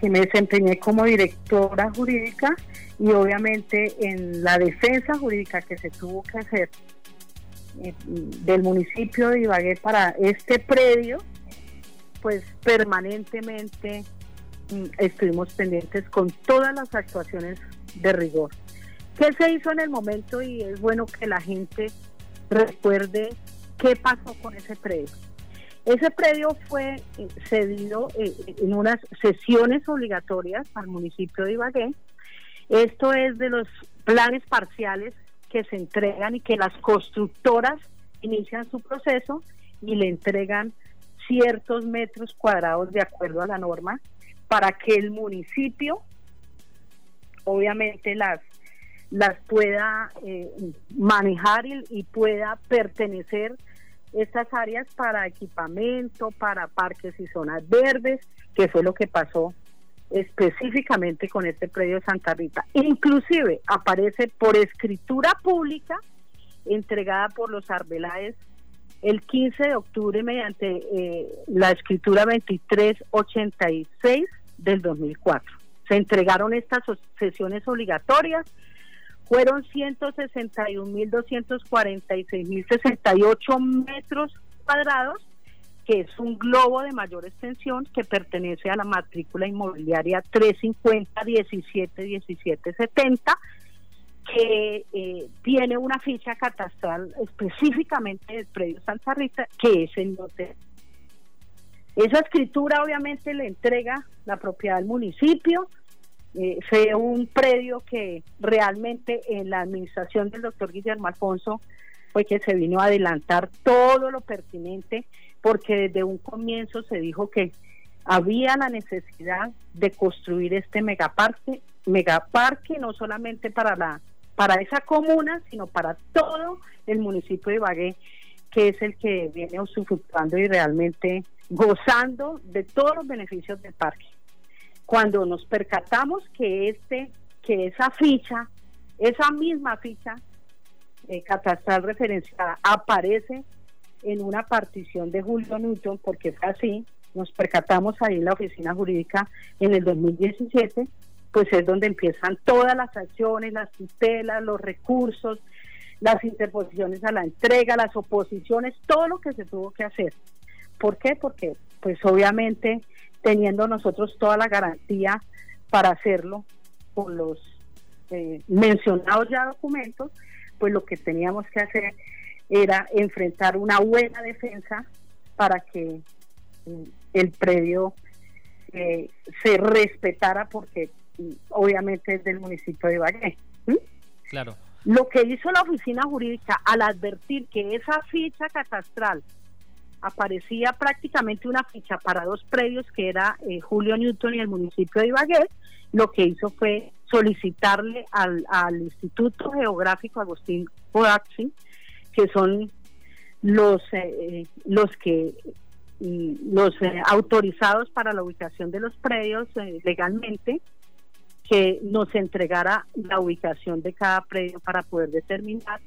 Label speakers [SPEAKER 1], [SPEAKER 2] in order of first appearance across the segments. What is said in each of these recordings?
[SPEAKER 1] que me desempeñé como directora jurídica y obviamente en la defensa jurídica que se tuvo que hacer eh, del municipio de Ibagué para este predio, pues permanentemente mm, estuvimos pendientes con todas las actuaciones de rigor. ¿Qué se hizo en el momento? Y es bueno que la gente recuerde qué pasó con ese predio. Ese predio fue eh, cedido eh, en unas sesiones obligatorias al municipio de Ibagué. Esto es de los planes parciales que se entregan y que las constructoras inician su proceso y le entregan ciertos metros cuadrados de acuerdo a la norma para que el municipio obviamente las las pueda eh, manejar y, pueda pertenecer estas áreas para equipamiento, para parques y zonas verdes, que fue lo que pasó específicamente con este predio de Santa Rita. Inclusive aparece por escritura pública entregada por los Arbeláez el 15 de octubre mediante eh, la escritura 2386 del 2004. Se entregaron estas sesiones obligatorias, fueron 161.246.068 metros cuadrados que es un globo de mayor extensión que pertenece a la matrícula inmobiliaria 350 17 17 70 que eh, tiene una ficha catastral específicamente del predio Santa Rita, que es el norte. Esa escritura obviamente le entrega la propiedad al municipio, eh, fue un predio que realmente en la administración del doctor Guillermo Alfonso fue que se vino a adelantar todo lo pertinente porque desde un comienzo se dijo que había la necesidad de construir este megaparque, megaparque no solamente para la para esa comuna, sino para todo el municipio de Ibagué, que es el que viene usufructuando y realmente gozando de todos los beneficios del parque. Cuando nos percatamos que este, que esa ficha, esa misma ficha eh, catastral referenciada aparece en una partición de Julio Newton, porque fue así, nos percatamos ahí en la oficina jurídica en el 2017, pues es donde empiezan todas las acciones, las tutelas, los recursos, las interposiciones a la entrega, las oposiciones, todo lo que se tuvo que hacer. ¿Por qué? Porque pues obviamente teniendo nosotros toda la garantía para hacerlo con los eh, mencionados ya documentos, pues lo que teníamos que hacer era enfrentar una buena defensa para que mm, el predio eh, se respetara porque mm, obviamente es del municipio de Valle.
[SPEAKER 2] Claro.
[SPEAKER 1] Lo que hizo la oficina jurídica al advertir que esa ficha catastral aparecía prácticamente una ficha para dos predios que era eh, Julio Newton y el municipio de Ibagué, lo que hizo fue solicitarle al, Instituto Geográfico Agustín Podaxi que son los, eh, los que los eh, autorizados para la ubicación de los predios eh, legalmente, que nos entregara la ubicación de cada predio para poder determinar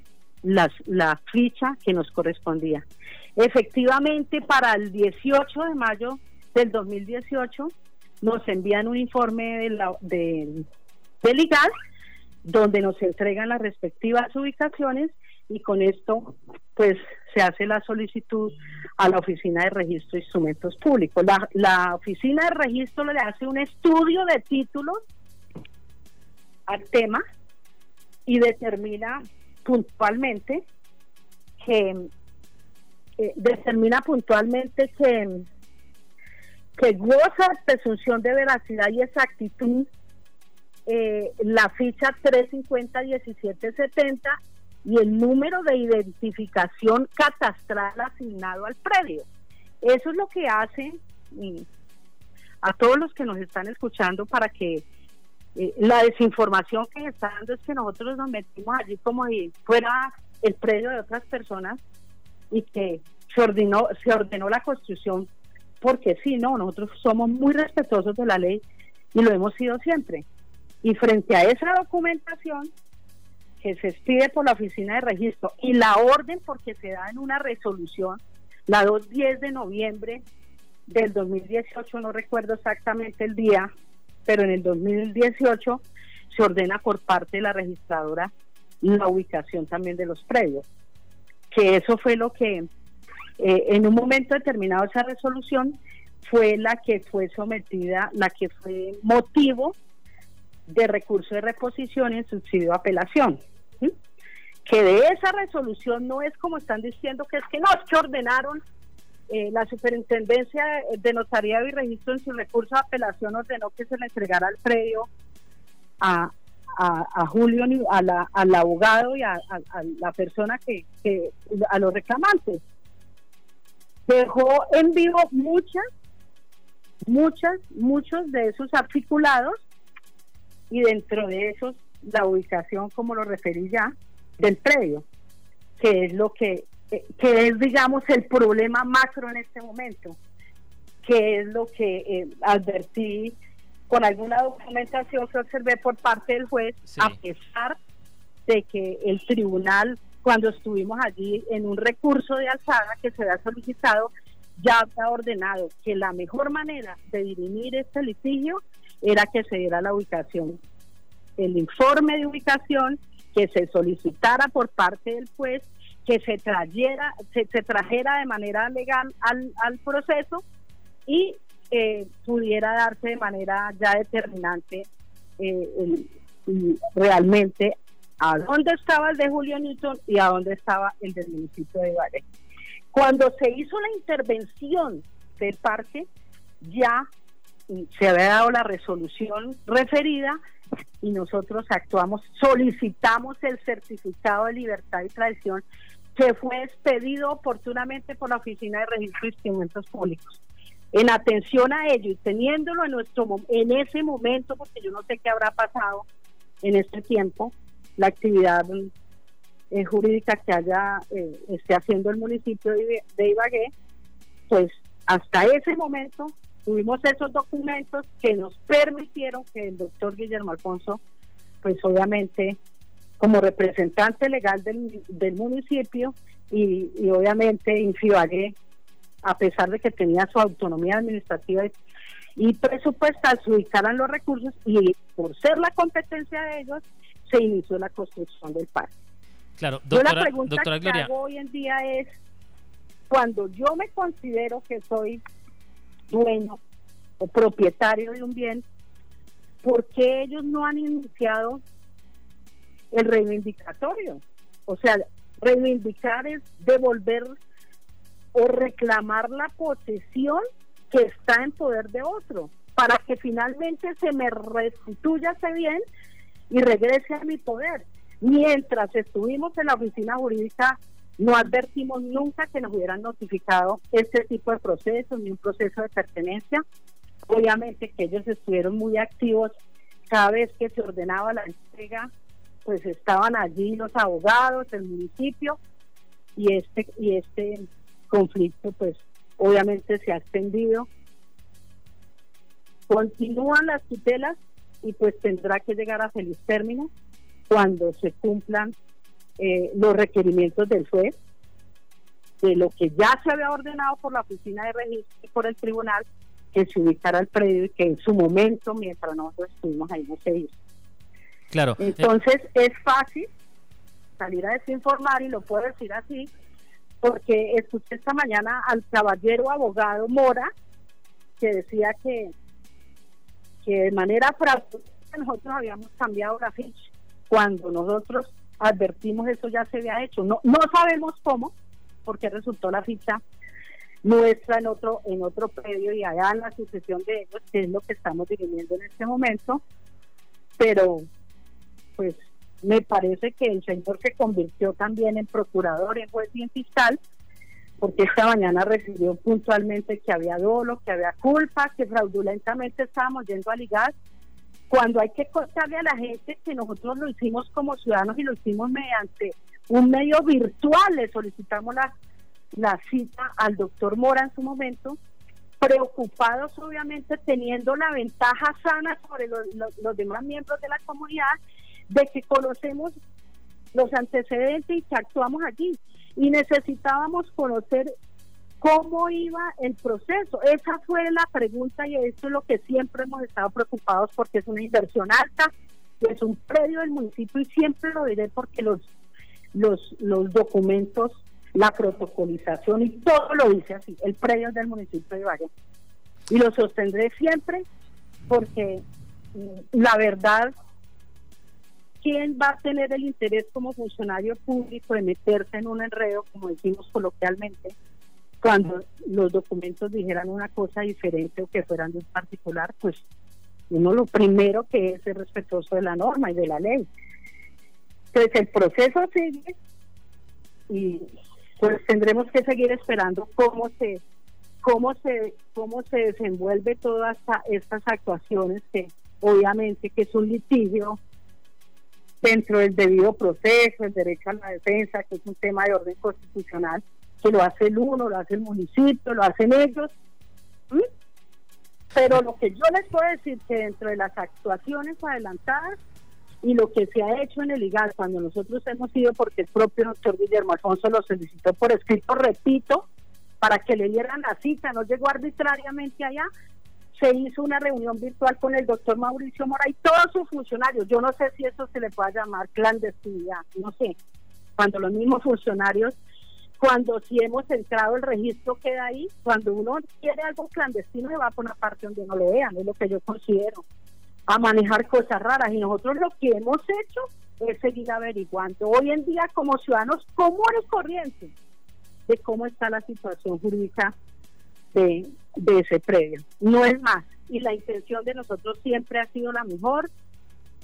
[SPEAKER 1] las, la ficha que nos correspondía. Efectivamente, para el 18 de mayo del 2018 nos envían un informe de, la, de, de Ligal donde nos entregan las respectivas ubicaciones y con esto pues se hace la solicitud a la Oficina de Registro de Instrumentos Públicos. La, la Oficina de Registro le hace un estudio de títulos al tema y determina puntualmente que eh, determina puntualmente que que goza presunción de veracidad y exactitud eh, la ficha 350 1770 y el número de identificación catastral asignado al predio. Eso es lo que hace a todos los que nos están escuchando para que eh, la desinformación que está dando es que nosotros nos metimos allí como si fuera el predio de otras personas y que se ordenó, se ordenó la construcción porque sí, no, nosotros somos muy respetuosos de la ley y lo hemos sido siempre. Y frente a esa documentación, que se expide por la oficina de registro y la orden porque se da en una resolución, la 210 de noviembre del 2018, no recuerdo exactamente el día, pero en el 2018 se ordena por parte de la registradora la ubicación también de los predios. Que eso fue lo que eh, en un momento determinado esa resolución fue la que fue sometida, la que fue motivo de recurso de reposición en subsidio de apelación. Que de esa resolución no es como están diciendo que es que no, es que ordenaron eh, la superintendencia de notariado y registro en su recurso de apelación ordenó que se le entregara el predio a, a, Julio, a la, al abogado y a, la persona que, a los reclamantes. Dejó en vivo muchas, muchas, muchos de esos articulados y dentro de esos la ubicación, como lo referí ya, del predio, que es lo que, que es, digamos, el problema macro en este momento, que es lo que eh, advertí con alguna documentación que observé por parte del juez, a pesar de que el tribunal, cuando estuvimos allí en un recurso de alzada que se había solicitado, ya ha ordenado que la mejor manera de dirimir este litigio era que se diera la ubicación, el informe de ubicación, que se solicitara por parte del juez, que se trajera, se, trajera de manera legal al, al proceso y pudiera darse de manera ya determinante eh, realmente a dónde estaba el de Julio Newton y a dónde estaba el del municipio de Valle. Cuando se hizo la intervención del parque, ya se había dado la resolución referida y nosotros actuamos, solicitamos el certificado de libertad y tradición que fue expedido oportunamente por la Oficina de Registro de Instrumentos Públicos en atención a ello y teniéndolo en nuestro en ese momento, porque yo no sé qué habrá pasado en este tiempo, la actividad eh, jurídica que haya eh, esté haciendo el municipio de, de Ibagué, pues hasta ese momento tuvimos esos documentos que nos permitieron que el doctor Guillermo Alfonso, pues obviamente como representante legal del, del municipio y, y obviamente Infibagué a pesar de que tenía su autonomía administrativa y presupuestal, se ubicaran los recursos y por ser la competencia de ellos, se inició la construcción del parque.
[SPEAKER 2] Claro, doctora,
[SPEAKER 1] la pregunta que hago hoy en día es, cuando yo me considero que soy dueño o propietario de un bien, ¿por qué ellos no han iniciado el reivindicatorio? O sea, reivindicar es devolver o reclamar la posesión que está en poder de otro, para que finalmente se me restituya ese bien y regrese a mi poder. Mientras estuvimos en la oficina jurídica, no advertimos nunca que nos hubieran notificado este tipo de procesos, ni un proceso de pertenencia. Obviamente que ellos estuvieron muy activos cada vez que se ordenaba la entrega, pues estaban allí los abogados, el municipio y este y este conflicto pues obviamente se ha extendido. Continúan las tutelas y pues tendrá que llegar a feliz término cuando se cumplan eh, los requerimientos del juez, de lo que ya se había ordenado por la oficina de registro y por el tribunal, que se ubicara el predio y que en su momento, mientras nosotros estuvimos ahí, no se hizo.
[SPEAKER 2] Claro.
[SPEAKER 1] Entonces es fácil salir a desinformar y lo puedo decir así, porque escuché esta mañana al caballero abogado Mora que decía que, que de manera fraudulenta nosotros habíamos cambiado la ficha. Cuando nosotros advertimos eso ya se había hecho. No, no sabemos cómo, porque resultó la ficha nuestra en otro en otro predio y allá en la sucesión de ellos, que es lo que estamos viviendo en este momento. Pero, pues me parece que el señor se convirtió también en procurador, en juez y en fiscal, porque esta mañana recibió puntualmente que había dolo, que había culpa, que fraudulentamente estábamos yendo a ligar, cuando hay que contarle a la gente que nosotros lo hicimos como ciudadanos y lo hicimos mediante un medio virtual, le solicitamos la, cita al doctor Mora en su momento, preocupados obviamente teniendo la ventaja sana sobre los demás miembros de la comunidad de que conocemos los antecedentes y que actuamos allí. Y necesitábamos conocer cómo iba el proceso. Esa fue la pregunta y eso es lo que siempre hemos estado preocupados porque es una inversión alta, es un predio del municipio y siempre lo diré porque los, los, los documentos, la protocolización y todo lo dice así, el predio del municipio de Valle. Y lo sostendré siempre porque la verdad, ¿quién va a tener el interés como funcionario público de meterse en un enredo, como decimos coloquialmente, cuando los documentos dijeran una cosa diferente o que fueran de un particular? Pues uno lo primero que es es respetuoso de la norma y de la ley. Entonces el proceso sigue y pues tendremos que seguir esperando cómo se cómo se cómo se desenvuelve todas estas actuaciones que obviamente que es un litigio dentro del debido proceso, el derecho a la defensa, que es un tema de orden constitucional, que lo hace el uno, lo hace el municipio, lo hacen ellos. Pero lo que yo les puedo decir que dentro de las actuaciones adelantadas y lo que se ha hecho en el IGAL, cuando nosotros hemos ido, porque el propio doctor Guillermo Alfonso lo solicitó por escrito, repito, para que le dieran la cita, no llegó arbitrariamente allá, se hizo una reunión virtual con el doctor Mauricio Mora y todos sus funcionarios. Yo no sé si eso se le puede llamar clandestinidad, no sé. Cuando los mismos funcionarios cuando si hemos entrado el registro queda ahí, cuando uno quiere algo clandestino se va por una parte donde no lo vean, es lo que yo considero, a manejar cosas raras y nosotros lo que hemos hecho es seguir averiguando hoy en día como ciudadanos comunes corrientes de cómo está la situación jurídica de, de ese predio, no es más, y la intención de nosotros siempre ha sido la mejor,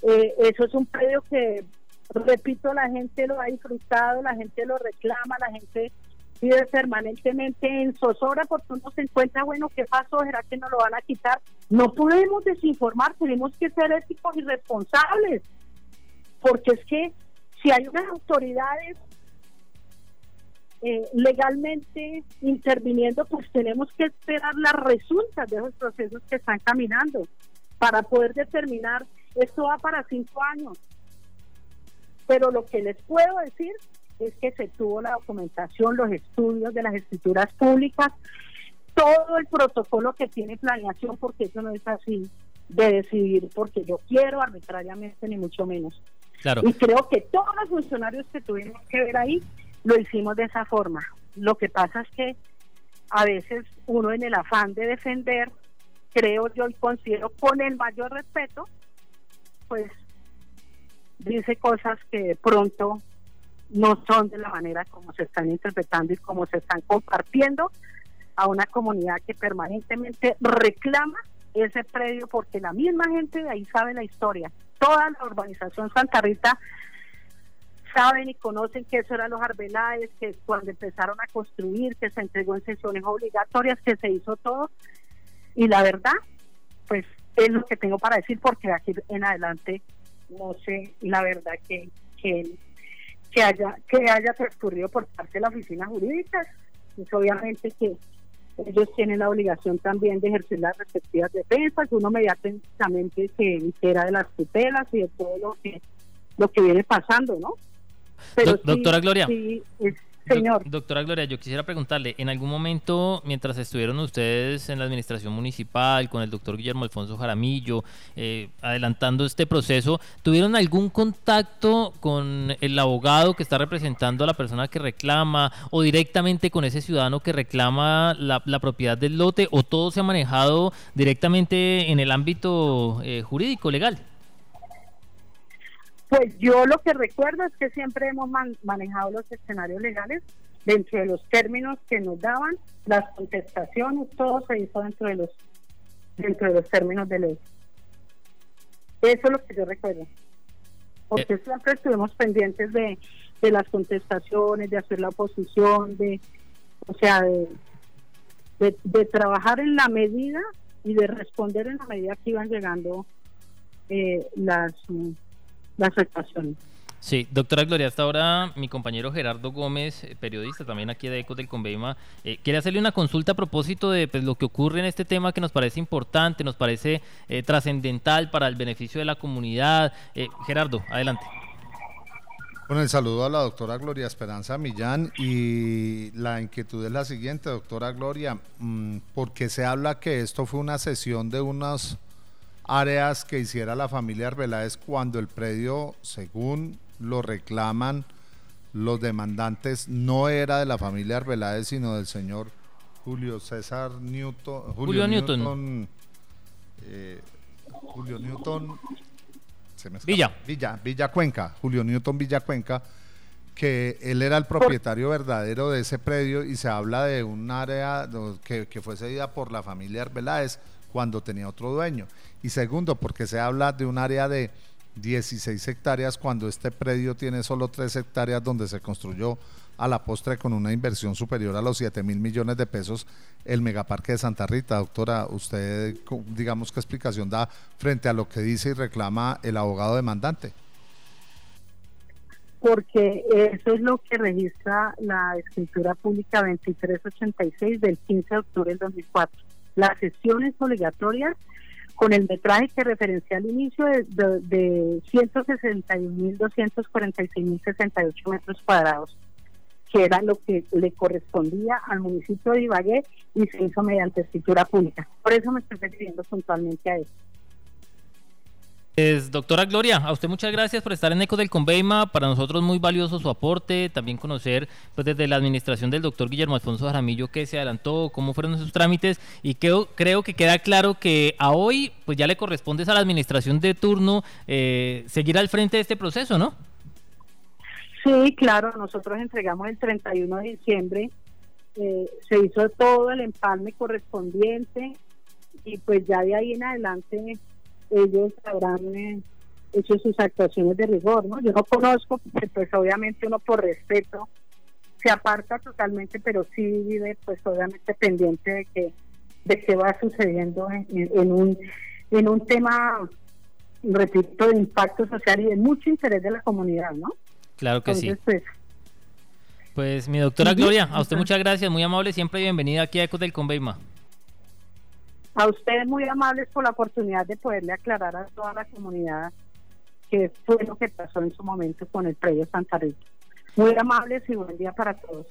[SPEAKER 1] eh, eso es un predio que repito, la gente lo ha disfrutado, la gente lo reclama, la gente vive permanentemente en zozobra porque uno se encuentra, bueno, ¿qué pasó? ¿Será que no lo van a quitar? No podemos desinformar, tenemos que ser éticos y responsables, porque es que si hay unas autoridades eh, legalmente interviniendo, pues tenemos que esperar las resultas de esos procesos que están caminando para poder determinar, esto va para cinco años, pero lo que les puedo decir es que se tuvo la documentación, los estudios de las escrituras públicas, todo el protocolo que tiene planeación, porque eso no es así de decidir porque yo quiero arbitrariamente, ni mucho menos. Claro. Y creo que todos los funcionarios que tuvimos que ver ahí lo hicimos de esa forma. Lo que pasa es que a veces uno en el afán de defender, creo yo y considero con el mayor respeto, pues dice cosas que de pronto no son de la manera como se están interpretando y como se están compartiendo a una comunidad que permanentemente reclama ese predio porque la misma gente de ahí sabe la historia. Toda la urbanización Santa Rita saben y conocen que eso eran los arbeláes, que cuando empezaron a construir, que se entregó en sesiones obligatorias, que se hizo todo. Y la verdad, pues es lo que tengo para decir porque aquí en adelante no sé la verdad que, que, que haya que haya transcurrido por parte de la oficina jurídica. Pues obviamente que ellos tienen la obligación también de ejercer las respectivas defensas. Uno mediatamente se entera de las tutelas y de todo lo que lo que viene pasando no
[SPEAKER 2] pero doctora Gloria
[SPEAKER 1] sí, Señor.
[SPEAKER 2] doctora Gloria, yo quisiera preguntarle, en algún momento, mientras estuvieron ustedes en la administración municipal, con el doctor Guillermo Alfonso Jaramillo, eh, adelantando este proceso, ¿tuvieron algún contacto con el abogado que está representando a la persona que reclama o directamente con ese ciudadano que reclama la, propiedad del lote o todo se ha manejado directamente en el ámbito eh, jurídico, legal?
[SPEAKER 1] Pues yo lo que recuerdo es que siempre hemos manejado los escenarios legales dentro de los términos que nos daban, las contestaciones, todo se hizo dentro de los dentro de los términos de ley. Eso es lo que yo recuerdo. Porque eh. siempre estuvimos pendientes de, de las contestaciones, de hacer la oposición, de, o sea, de, de, trabajar en la medida y de responder en la medida que iban llegando eh, las la
[SPEAKER 2] Sí, doctora Gloria, hasta ahora mi compañero Gerardo Gómez, eh, periodista también aquí de Ecos del Conveima, eh, quiere hacerle una consulta a propósito de pues, lo que ocurre en este tema que nos parece importante, nos parece eh, trascendental para el beneficio de la comunidad. Gerardo, adelante.
[SPEAKER 3] Bueno, el saludo a la doctora Gloria Esperanza Millán y la inquietud es la siguiente, doctora Gloria, mm, porque se habla que esto fue una sesión de unas áreas que hiciera la familia Arbeláez cuando el predio, según lo reclaman los demandantes, no era de la familia Arbeláez, sino del señor Julio César Newton.
[SPEAKER 2] Julio, Newton.
[SPEAKER 3] Eh, Julio Newton.
[SPEAKER 2] Villa.
[SPEAKER 3] Villa. Villa Cuenca. Julio Newton Villa Cuenca. Que él era el propietario verdadero de ese predio y se habla de un área que, que fue cedida por la familia Arbeláez cuando tenía otro dueño. Y segundo, porque se habla de un área de 16 hectáreas cuando este predio tiene solo 3 hectáreas donde se construyó a la postre con una inversión superior a los 7 mil millones de pesos el megaparque de Santa Rita. Doctora, usted digamos qué explicación da frente a lo que dice y reclama el abogado demandante.
[SPEAKER 1] Porque eso es lo que registra la escritura pública 2386 del 15 de octubre del 2004. Las sesiones obligatorias con el metraje que referencia al inicio de, de, de 161.246.068 metros cuadrados, que era lo que le correspondía al municipio de Ibagué y se hizo mediante escritura pública. Por eso me estoy refiriendo puntualmente a eso
[SPEAKER 2] doctora Gloria, a usted muchas gracias por estar en Eco del Conveima. Para nosotros muy valioso su aporte, también conocer pues desde la administración del doctor Guillermo Alfonso Jaramillo qué se adelantó, cómo fueron esos trámites. Y creo, creo que queda claro que a hoy pues ya le corresponde a la administración de turno eh, seguir al frente de este proceso, ¿no?
[SPEAKER 1] Sí, claro, nosotros entregamos el 31 de diciembre, eh, se hizo todo el empalme correspondiente. Y pues ya de ahí en adelante ellos habrán eh, hecho sus actuaciones de rigor, ¿no? Yo no conozco, pues obviamente uno por respeto se aparta totalmente, pero sí vive pues obviamente pendiente de que de qué va sucediendo en, un en un tema repito de impacto social y de mucho interés de la comunidad, ¿no?
[SPEAKER 2] Claro que sí. Pues, pues mi doctora Gloria, a usted muchas gracias, muy amable, siempre bienvenida aquí a Ecos del Conveima.
[SPEAKER 1] A ustedes muy amables por la oportunidad de poderle aclarar a toda la comunidad qué fue lo que pasó en su momento con el predio Santa Rita. Muy amables y buen día para todos.